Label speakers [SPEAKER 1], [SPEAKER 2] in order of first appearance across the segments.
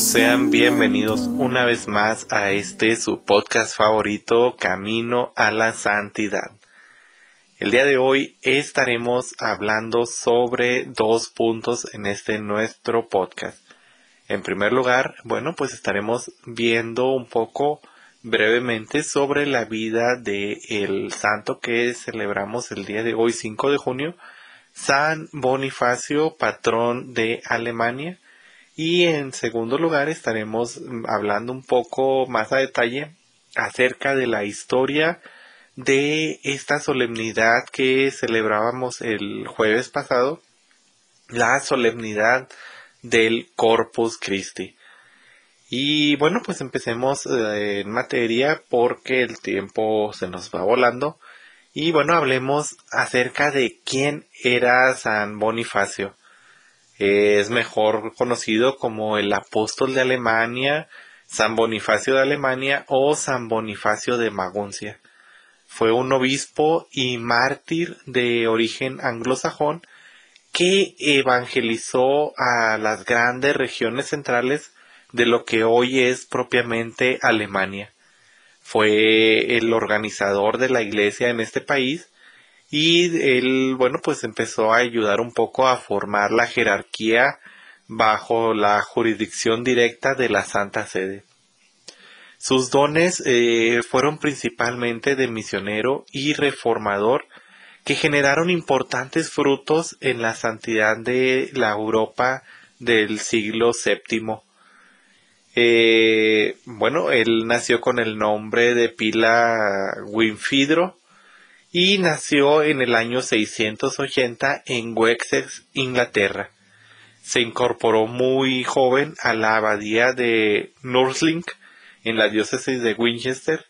[SPEAKER 1] Sean bienvenidos una vez más a este su podcast favorito, Camino a la Santidad. El día de hoy estaremos hablando sobre dos puntos en este nuestro podcast. En primer lugar, bueno, pues estaremos viendo un poco brevemente sobre la vida de el santo que celebramos el día de hoy, 5 de junio, San Bonifacio, patrón de Alemania. Y en segundo lugar estaremos hablando un poco más a detalle acerca de la historia de esta solemnidad que celebrábamos el jueves pasado, la solemnidad del Corpus Christi. Y bueno, pues empecemos eh, en materia porque el tiempo se nos va volando. Y bueno, hablemos acerca de quién era San Bonifacio. Es mejor conocido como el apóstol de Alemania, San Bonifacio de Alemania o San Bonifacio de Maguncia. Fue un obispo y mártir de origen anglosajón que evangelizó a las grandes regiones centrales de lo que hoy es propiamente Alemania. Fue el organizador de la iglesia en este país y él, bueno, pues empezó a ayudar un poco a formar la jerarquía bajo la jurisdicción directa de la Santa Sede. Sus dones eh, fueron principalmente de misionero y reformador que generaron importantes frutos en la santidad de la Europa del siglo VII. Eh, bueno, él nació con el nombre de Pila Winfidro y nació en el año 680 en Wessex, Inglaterra. Se incorporó muy joven a la abadía de Nursling en la diócesis de Winchester,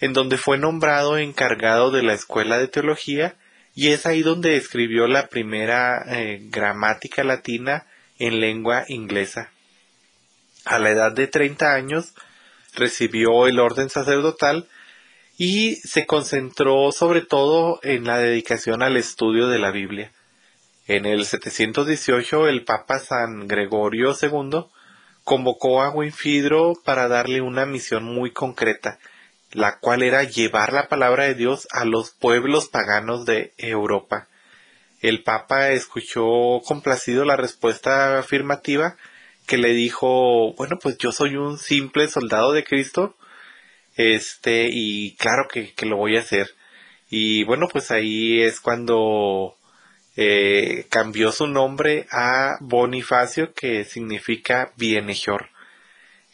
[SPEAKER 1] en donde fue nombrado encargado de la escuela de teología y es ahí donde escribió la primera eh, gramática latina en lengua inglesa. A la edad de 30 años recibió el orden sacerdotal y se concentró sobre todo en la dedicación al estudio de la Biblia. En el 718 el Papa San Gregorio II convocó a Winfidro para darle una misión muy concreta, la cual era llevar la palabra de Dios a los pueblos paganos de Europa. El Papa escuchó complacido la respuesta afirmativa que le dijo, bueno, pues yo soy un simple soldado de Cristo, este, y claro que, que lo voy a hacer. Y bueno, pues ahí es cuando eh, cambió su nombre a Bonifacio, que significa bienhechor.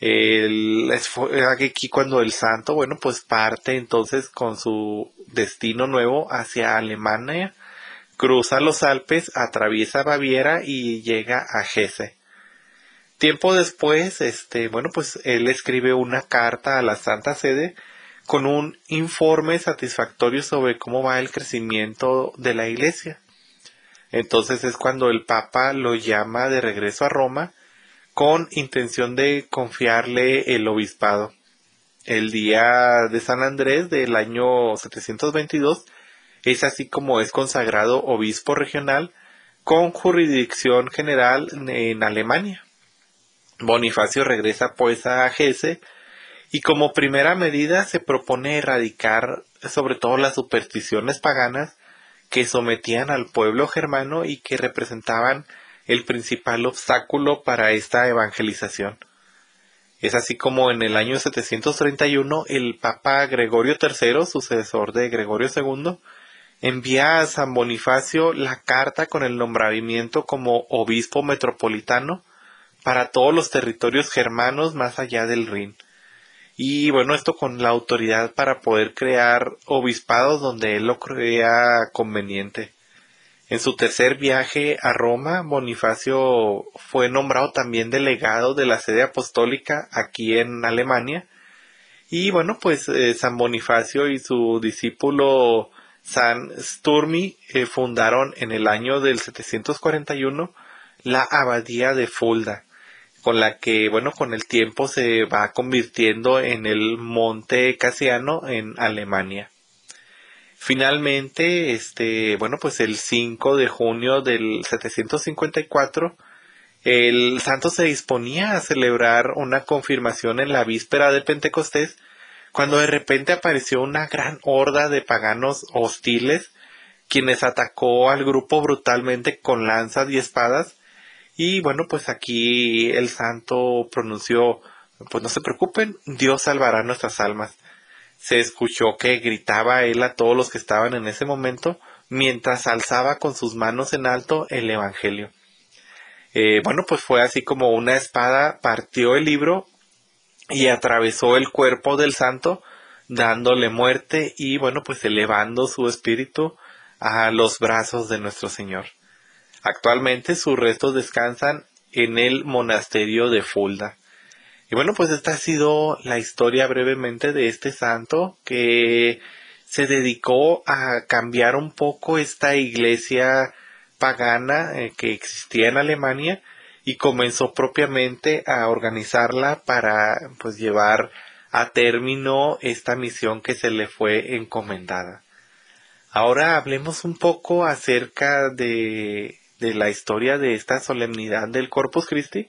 [SPEAKER 1] El, es aquí cuando el santo, bueno, pues parte entonces con su destino nuevo hacia Alemania, cruza los Alpes, atraviesa Baviera y llega a Hesse. Tiempo después, este, bueno, pues él escribe una carta a la Santa Sede con un informe satisfactorio sobre cómo va el crecimiento de la iglesia. Entonces es cuando el Papa lo llama de regreso a Roma con intención de confiarle el obispado. El día de San Andrés del año 722 es así como es consagrado obispo regional con jurisdicción general en Alemania. Bonifacio regresa pues a Hesse y como primera medida se propone erradicar sobre todo las supersticiones paganas que sometían al pueblo germano y que representaban el principal obstáculo para esta evangelización. Es así como en el año 731 el Papa Gregorio III, sucesor de Gregorio II, envía a San Bonifacio la carta con el nombramiento como obispo metropolitano para todos los territorios germanos más allá del Rin. Y bueno, esto con la autoridad para poder crear obispados donde él lo crea conveniente. En su tercer viaje a Roma, Bonifacio fue nombrado también delegado de la sede apostólica aquí en Alemania. Y bueno, pues eh, San Bonifacio y su discípulo San Sturmi eh, fundaron en el año del 741 la abadía de Fulda, con la que, bueno, con el tiempo se va convirtiendo en el monte Casiano en Alemania. Finalmente, este, bueno, pues el 5 de junio del 754, el santo se disponía a celebrar una confirmación en la víspera de Pentecostés, cuando de repente apareció una gran horda de paganos hostiles, quienes atacó al grupo brutalmente con lanzas y espadas, y bueno, pues aquí el santo pronunció, pues no se preocupen, Dios salvará nuestras almas se escuchó que gritaba él a todos los que estaban en ese momento mientras alzaba con sus manos en alto el Evangelio. Eh, bueno, pues fue así como una espada partió el libro y atravesó el cuerpo del santo, dándole muerte y bueno, pues elevando su espíritu a los brazos de nuestro Señor. Actualmente sus restos descansan en el monasterio de Fulda. Y bueno, pues esta ha sido la historia brevemente de este santo que se dedicó a cambiar un poco esta iglesia pagana eh, que existía en Alemania y comenzó propiamente a organizarla para pues llevar a término esta misión que se le fue encomendada. Ahora hablemos un poco acerca de, de la historia de esta solemnidad del Corpus Christi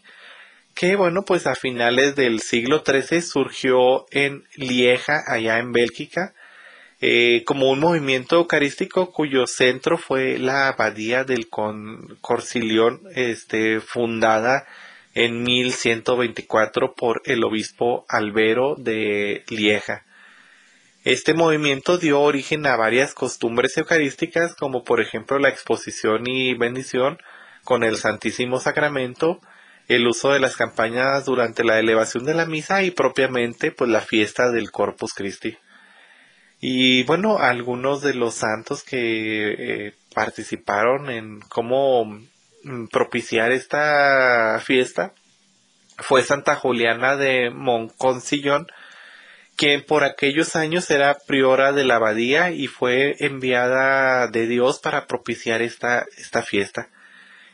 [SPEAKER 1] que bueno, pues a finales del siglo XIII surgió en Lieja, allá en Bélgica, eh, como un movimiento eucarístico cuyo centro fue la abadía del Con Corcilión, este, fundada en 1124 por el obispo Albero de Lieja. Este movimiento dio origen a varias costumbres eucarísticas, como por ejemplo la exposición y bendición con el Santísimo Sacramento, el uso de las campañas durante la elevación de la misa y propiamente pues la fiesta del Corpus Christi. Y bueno, algunos de los santos que eh, participaron en cómo mm, propiciar esta fiesta fue Santa Juliana de Monconcillón, quien por aquellos años era priora de la abadía y fue enviada de Dios para propiciar esta, esta fiesta.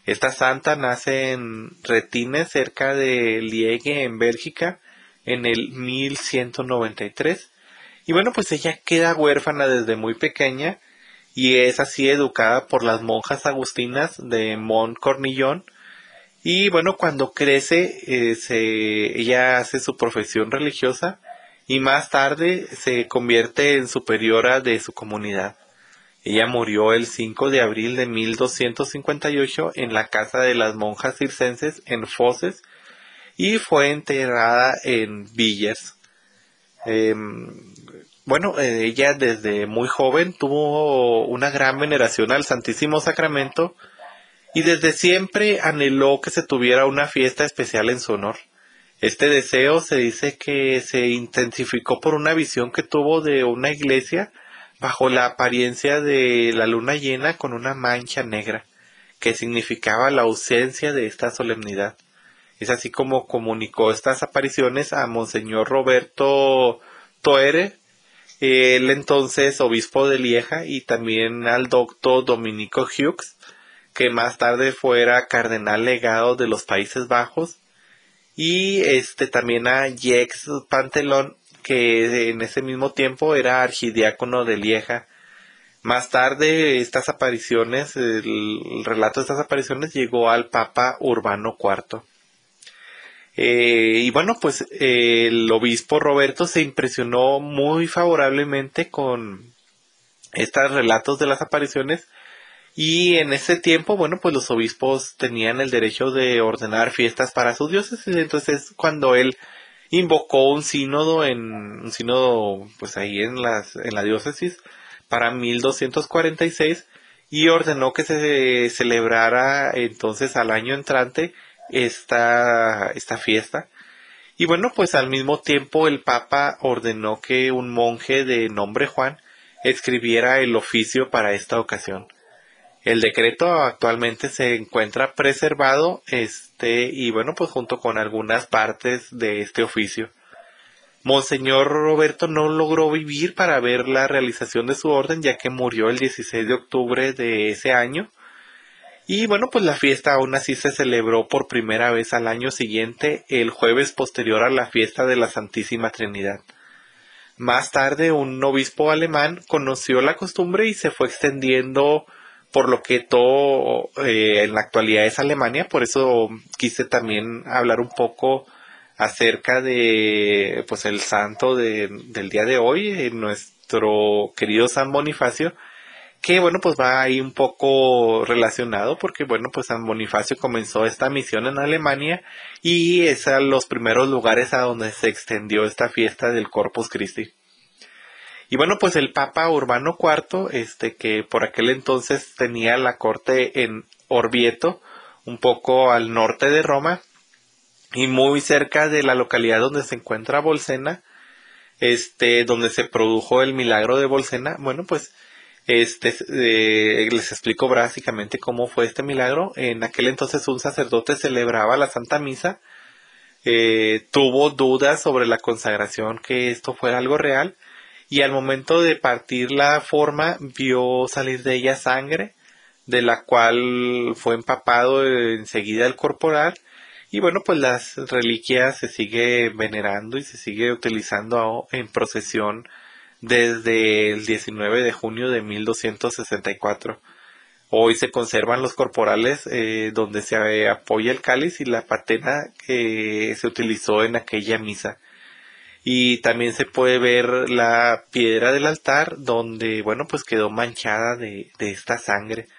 [SPEAKER 1] Esta santa nace en Retines, cerca de Liege, en Bélgica, en el 1193. Y bueno, pues ella queda huérfana desde muy pequeña y es así educada por las monjas agustinas de Montcornillon. Y bueno, cuando crece, eh, ella hace su profesión religiosa y más tarde se convierte en superiora de su comunidad. Ella murió el 5 de abril de 1258 en la casa de las monjas circenses en Foses y fue enterrada en Villers. Em, bueno, eh, ella desde muy joven tuvo una gran veneración al Santísimo Sacramento y desde siempre anheló que se tuviera una fiesta especial en su honor. Este deseo se dice que se intensificó por una visión que tuvo de una iglesia bajo la apariencia de la luna llena con una mancha negra, que significaba la ausencia de esta solemnidad. Es así como comunicó estas apariciones a Monseñor Roberto Toere, el entonces obispo de Lieja, y también al doctor Dominico Hughes, que más tarde fuera cardenal legado de los Países Bajos, y este también a Jex Pantelón, que en ese mismo tiempo era archidiácono de Lieja. Más tarde, estas apariciones, el, relato de estas apariciones llegó al Papa Urbano IV. Eh, y bueno, pues el obispo Roberto se impresionó muy favorablemente con estos relatos de las apariciones y en ese tiempo, bueno, pues los obispos tenían el derecho de ordenar fiestas para sus dioses y entonces cuando él invocó un sínodo en un sínodo pues ahí en las en la diócesis para 1246 y ordenó que se celebrara entonces al año entrante esta esta fiesta. Y bueno pues al mismo tiempo el papa ordenó que un monje de nombre Juan escribiera el oficio para esta ocasión El decreto actualmente se encuentra preservado, este, y bueno, pues junto con algunas partes de este oficio. Monseñor Roberto no logró vivir para ver la realización de su orden, ya que murió el 16 de octubre de ese año. Y bueno, pues la fiesta aún así se celebró por primera vez al año siguiente, el jueves posterior a la fiesta de la Santísima Trinidad. Más tarde, un obispo alemán conoció la costumbre y se fue extendiendo por lo que todo eh, en la actualidad es Alemania, por eso quise también hablar un poco acerca de pues el santo del día de hoy, eh, nuestro querido San Bonifacio, que bueno pues va ahí un poco relacionado porque bueno pues San Bonifacio comenzó esta misión en Alemania y es a los primeros lugares a donde se extendió esta fiesta del Corpus Christi. Y bueno, pues el Papa Urbano IV, este que por aquel entonces tenía la corte en Orvieto, un poco al norte de Roma y muy cerca de la localidad donde se encuentra Bolsena, este donde se produjo el milagro de Bolsena. Bueno, pues este eh, les explico básicamente cómo fue este milagro. En aquel entonces un sacerdote celebraba la Santa Misa, eh, tuvo dudas sobre la consagración que esto fuera algo real y al momento de partir la forma vio salir de ella sangre, de la cual fue empapado enseguida el corporal y bueno pues las reliquias se sigue venerando y se sigue utilizando en procesión desde el 19 de junio de 1264. Hoy se conservan los corporales eh, donde se apoya el cáliz y la patena que se utilizó en aquella misa y también se puede ver la piedra del altar donde, bueno, pues quedó manchada de, esta sangre.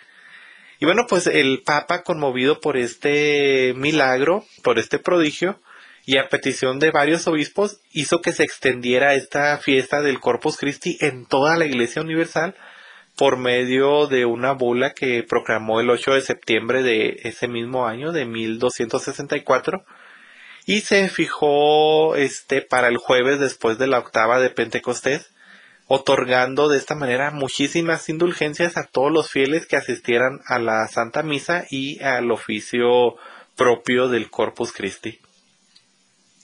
[SPEAKER 1] Y bueno, pues el Papa, conmovido por este milagro, por este prodigio, y a petición de varios obispos, hizo que se extendiera esta fiesta del Corpus Christi en toda la Iglesia Universal por medio de una bula que proclamó el 8 de septiembre de ese mismo año, de 1264, y se fijó este para el jueves después de la octava de Pentecostés, otorgando de esta manera muchísimas indulgencias a todos los fieles que asistieran a la Santa Misa y al oficio propio del Corpus Christi.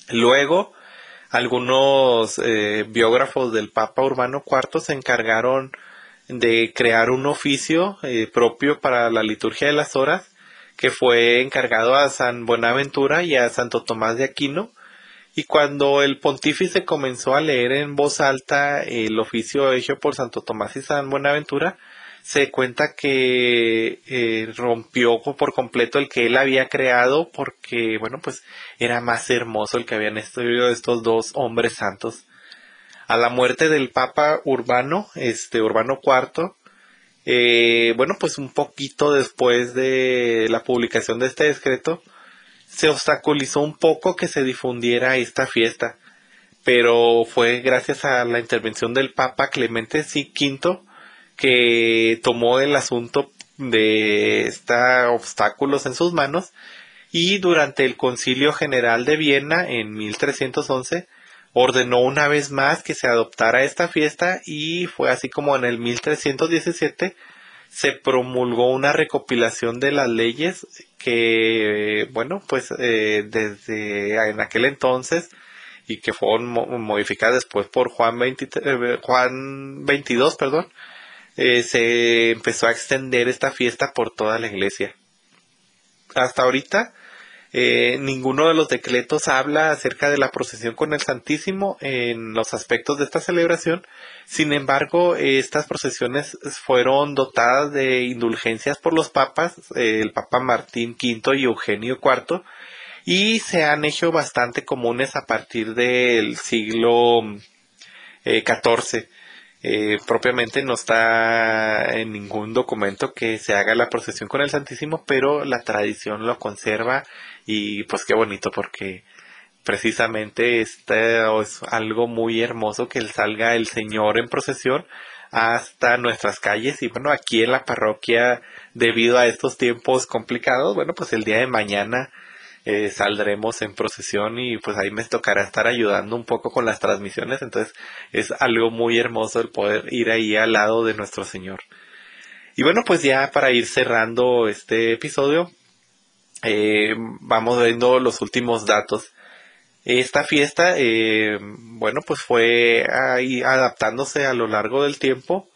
[SPEAKER 1] Luego, algunos eh, biógrafos del Papa Urbano IV se encargaron de crear un oficio eh, propio para la liturgia de las horas que fue encargado a San Buenaventura y a Santo Tomás de Aquino. Y cuando el pontífice comenzó a leer en voz alta el oficio hecho por Santo Tomás y San Buenaventura, se cuenta que eh, rompió por completo el que él había creado porque, bueno, pues era más hermoso el que habían estudiado estos dos hombres santos. A la muerte del Papa Urbano, este Urbano IV, eh, bueno, pues un poquito después de la publicación de este decreto, se obstaculizó un poco que se difundiera esta fiesta, pero fue gracias a la intervención del Papa Clemente V que tomó el asunto de estos obstáculos en sus manos y durante el Concilio General de Viena en 1311 ordenó una vez más que se adoptara esta fiesta y fue así como en el 1317 se promulgó una recopilación de las leyes que, bueno, pues eh, desde en aquel entonces y que fueron modificadas después por Juan, 20, eh, Juan 22, perdón, eh, se empezó a extender esta fiesta por toda la iglesia. Hasta ahorita eh, ninguno de los decretos habla acerca de la procesión con el Santísimo en los aspectos de esta celebración. Sin embargo, estas procesiones fueron dotadas de indulgencias por los papas, eh, el Papa Martín V y Eugenio IV, y se han hecho bastante comunes a partir del siglo XIV. Eh, propiamente no está en ningún documento que se haga la procesión con el Santísimo, pero la tradición lo conserva y pues qué bonito porque precisamente este es algo muy hermoso que salga el Señor en procesión hasta nuestras calles y bueno aquí en la parroquia debido a estos tiempos complicados bueno pues el día de mañana eh, saldremos en procesión y pues ahí me tocará estar ayudando un poco con las transmisiones, entonces es algo muy hermoso el poder ir ahí al lado de nuestro Señor. Y bueno, pues ya para ir cerrando este episodio, eh, vamos viendo los últimos datos. Esta fiesta, eh, bueno, pues fue ahí adaptándose a lo largo del tiempo.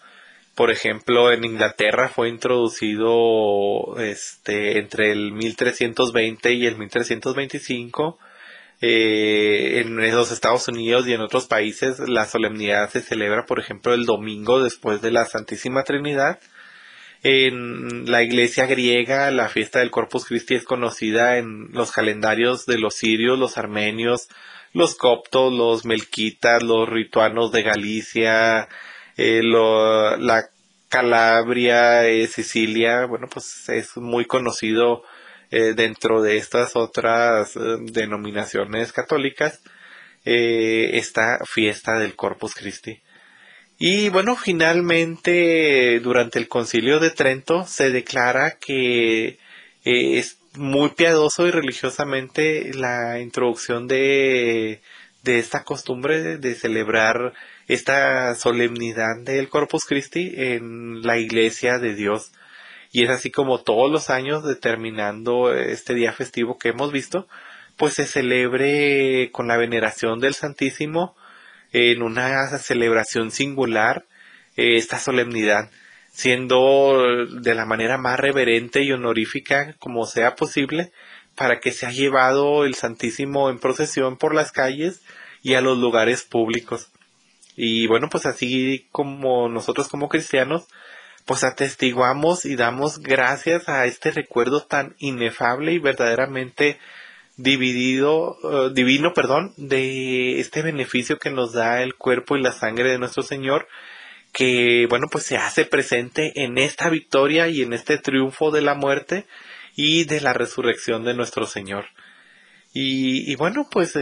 [SPEAKER 1] Por ejemplo, en Inglaterra fue introducido este, entre el 1320 y el 1325. Eh, en los Estados Unidos y en otros países la solemnidad se celebra, por ejemplo, el domingo después de la Santísima Trinidad. En la iglesia griega, la fiesta del Corpus Christi es conocida en los calendarios de los sirios, los armenios, los coptos, los melquitas, los rituanos de Galicia, eh, la Calabria, eh, Sicilia, bueno, pues es muy conocido eh, dentro de estas otras denominaciones católicas esta fiesta del Corpus Christi. Y bueno, finalmente durante el concilio de Trento se declara que es muy piadoso y religiosamente la introducción de, de esta costumbre de, celebrar esta solemnidad del Corpus Christi en la iglesia de Dios. Y es así como todos los años, determinando este día festivo que hemos visto, pues se celebre con la veneración del Santísimo en una celebración singular eh, esta solemnidad, siendo de la manera más reverente y honorífica como sea posible, para que se ha llevado el Santísimo en procesión por las calles y a los lugares públicos. Y bueno, pues así como nosotros como cristianos, pues atestiguamos y damos gracias a este recuerdo tan inefable y verdaderamente dividido, eh, divino, perdón, de este beneficio que nos da el cuerpo y la sangre de nuestro Señor, que bueno, pues se hace presente en esta victoria y en este triunfo de la muerte y de la resurrección de nuestro Señor. Y, y bueno, pues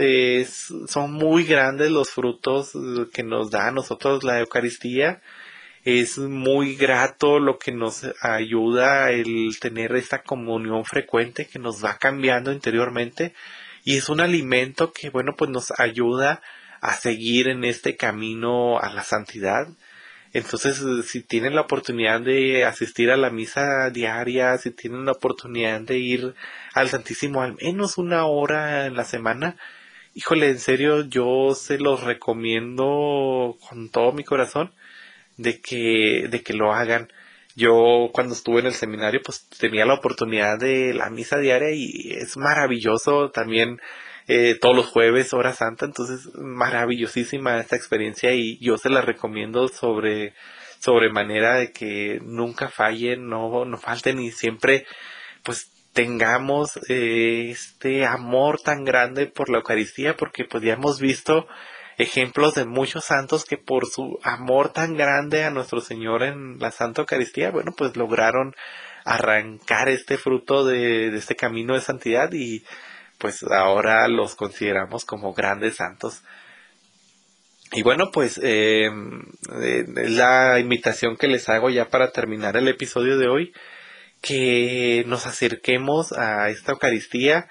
[SPEAKER 1] son muy grandes los frutos que nos da a nosotros la Eucaristía es muy grato lo que nos ayuda el tener esta comunión frecuente que nos va cambiando interiormente y es un alimento que bueno pues nos ayuda a seguir en este camino a la santidad. Entonces, si tienen la oportunidad de asistir a la misa diaria, si tienen la oportunidad de ir al Santísimo al menos una hora en la semana, híjole, en serio, yo se los recomiendo con todo mi corazón de que, de que lo hagan. Yo cuando estuve en el seminario pues tenía la oportunidad de la misa diaria y es maravilloso también eh, todos los jueves, hora santa, entonces maravillosísima esta experiencia y yo se la recomiendo sobre, sobre manera de que nunca fallen, no, no falten y siempre pues tengamos eh, este amor tan grande por la Eucaristía porque pues ya hemos visto ejemplos de muchos santos que por su amor tan grande a nuestro Señor en la Santa Eucaristía, bueno, pues lograron arrancar este fruto de, este camino de santidad y pues ahora los consideramos como grandes santos. Y bueno, pues eh, eh, la invitación que les hago ya para terminar el episodio de hoy, que nos acerquemos a esta Eucaristía,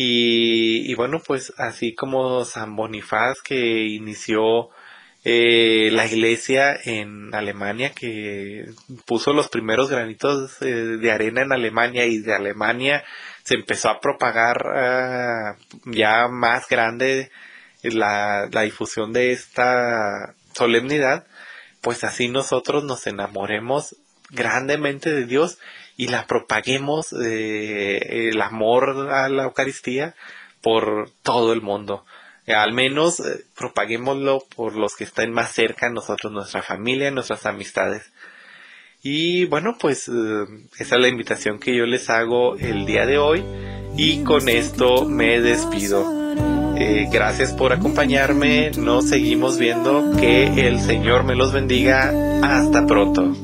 [SPEAKER 1] y, bueno, pues así como San Bonifaz que inició eh, la iglesia en Alemania, que puso los primeros granitos de arena en Alemania y de Alemania se empezó a propagar ah, ya más grande la, la difusión de esta solemnidad, pues así nosotros nos enamoremos grandemente de Dios y la propaguemos eh, el amor a la Eucaristía por todo el mundo. Eh, al menos eh, propaguémoslo por los que estén más cerca, nosotros, nuestra familia, nuestras amistades. Y bueno, pues esa es la invitación que yo les hago el día de hoy y con esto me despido. gracias por acompañarme, nos seguimos viendo, que el Señor me los bendiga, hasta pronto.